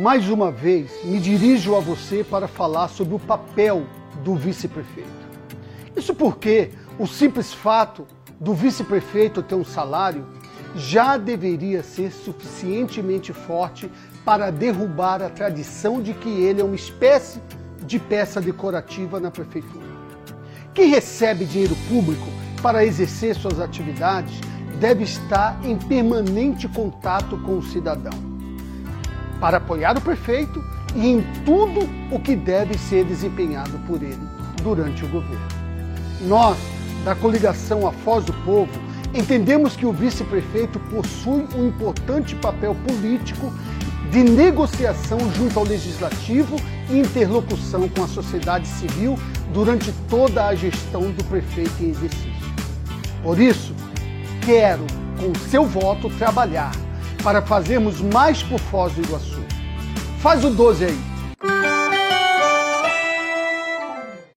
mais uma vez, me dirijo a você para falar sobre o papel do vice-prefeito. Isso porque o simples fato do vice-prefeito ter um salário já deveria ser suficientemente forte para derrubar a tradição de que ele é uma espécie de peça decorativa na prefeitura. Quem recebe dinheiro público para exercer suas atividades deve estar em permanente contato com o cidadão para apoiar o prefeito e em tudo o que deve ser desempenhado por ele durante o governo. Nós, da coligação A Foz do Povo, entendemos que o vice-prefeito possui um importante papel político de negociação junto ao legislativo e interlocução com a sociedade civil durante toda a gestão do prefeito em exercício. Por isso, quero, com seu voto, trabalhar para fazermos mais por Foz do Iguaçu. Faz o 12 aí.